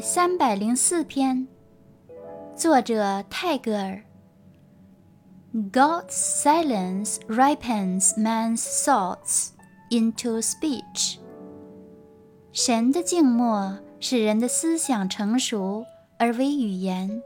三百零四篇作者泰戈尔 god's silence ripens man's thoughts into speech 神的静默使人的思想成熟而为语言